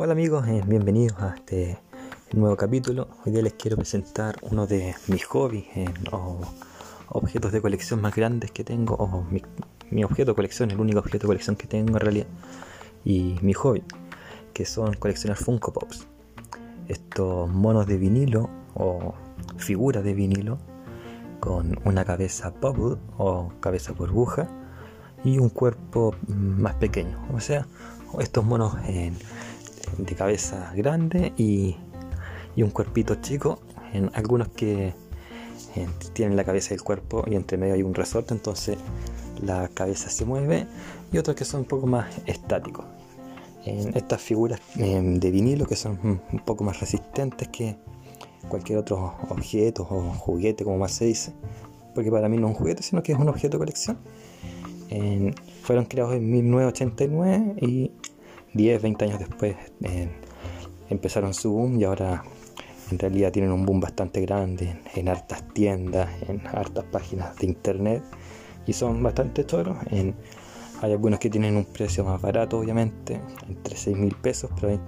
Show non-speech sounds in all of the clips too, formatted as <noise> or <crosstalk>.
Hola amigos, eh, bienvenidos a este nuevo capítulo. Hoy día les quiero presentar uno de mis hobbies eh, o objetos de colección más grandes que tengo, mi, objeto de colección, el único objeto de colección que tengo en realidad, y mi hobby, que son coleccionar Funko Pops. Estos monos de vinilo o figuras de vinilo con una cabeza bubble o cabeza burbuja y un cuerpo más pequeño. O sea, estos monos de cabeza grande y, un cuerpito chico. En algunos que tienen la cabeza y el cuerpo y entre medio hay un resorte, entonces la cabeza se mueve. Y otros que son un poco más estáticos. En estas figuras em, de vinilo que son un poco más resistentes que cualquier otro objeto o juguete, como más se dice, porque para mí no es un juguete, sino que es un objeto de colección. fueron creados en 1989 y 10, 20 años después empezaron su boom y ahora en realidad tienen un boom bastante grande en, hartas tiendas, en hartas páginas de internet y son bastante choros. hay algunos que tienen un precio más barato, obviamente, entre 6 mil pesos, pero hay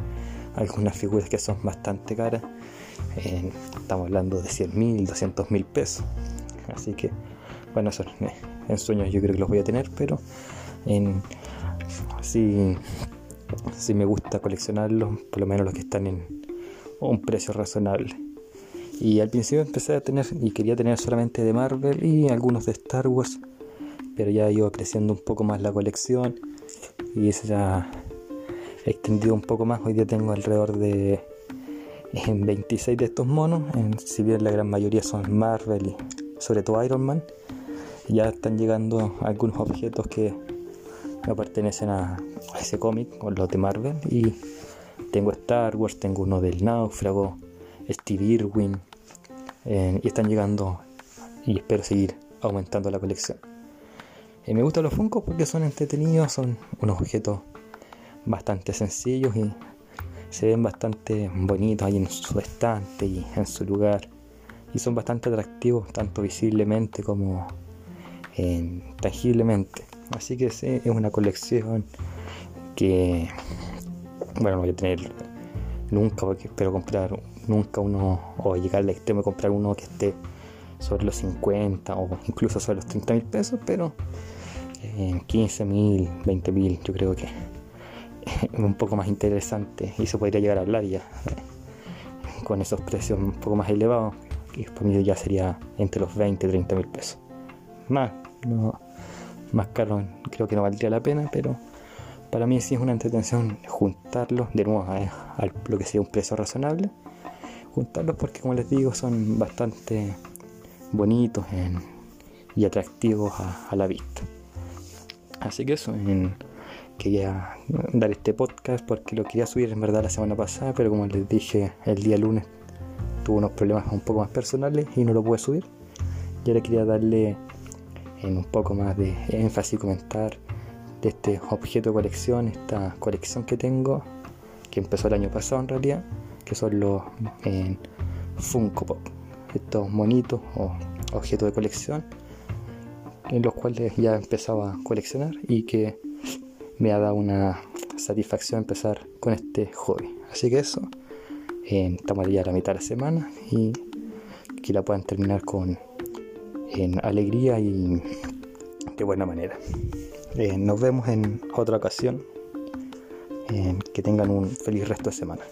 algunas figuras que son bastante caras. estamos hablando de 100 mil, 200 mil pesos. Así que, bueno, eso en sueños yo creo que los voy a tener, pero en, así si me gusta coleccionarlos, por lo menos los que están en un precio razonable. Y al principio empecé a tener y quería tener solamente de Marvel y algunos de Star Wars, pero ya iba creciendo un poco más la colección y se ha extendido un poco más. Hoy día tengo alrededor de 26 de estos monos, si bien la gran mayoría son Marvel y sobre todo Iron Man. Ya están llegando algunos objetos que no pertenecen a, ese cómic o los de Marvel y tengo Star Wars, tengo uno del náufrago, Steve Irwin eh, y están llegando y espero seguir aumentando la colección. Eh, me gustan los Funko porque son entretenidos, son unos objetos bastante sencillos y se ven bastante bonitos ahí en su estante y en su lugar y son bastante atractivos tanto visiblemente como eh, tangiblemente. Así que sí, es una colección que, bueno, no voy a tener nunca, porque espero comprar nunca uno, o llegar al extremo de comprar uno que esté sobre los 50 o incluso sobre los 30 mil pesos, pero en 15 mil, 20 mil, yo creo que <laughs> es un poco más interesante y se podría llegar a hablar ya eh, con esos precios un poco más elevados, que para mí ya sería entre los 20 y 30 mil pesos. Más, más caro creo que no valdría la pena, pero para mí sí es una entretención juntarlos, de nuevo a, lo que sería un precio razonable, juntarlos porque como les digo son bastante bonitos y atractivos a, la vista. Así que eso, quería dar este podcast porque lo quería subir en verdad la semana pasada, pero como les dije el día lunes tuve unos problemas un poco más personales y no lo pude subir. Y ahora quería darle en un poco más de énfasis comentar de este objeto de colección, esta colección que tengo, que empezó el año pasado en realidad, que son los Funko Pop, estos monitos o objetos de colección, en los cuales ya he empezado a coleccionar y que me ha dado una satisfacción empezar con este hobby. Así que eso, estamos ya a la mitad de la semana y que la puedan terminar con en alegría y de buena manera. Eh, nos vemos en otra ocasión. que tengan un feliz resto de semana.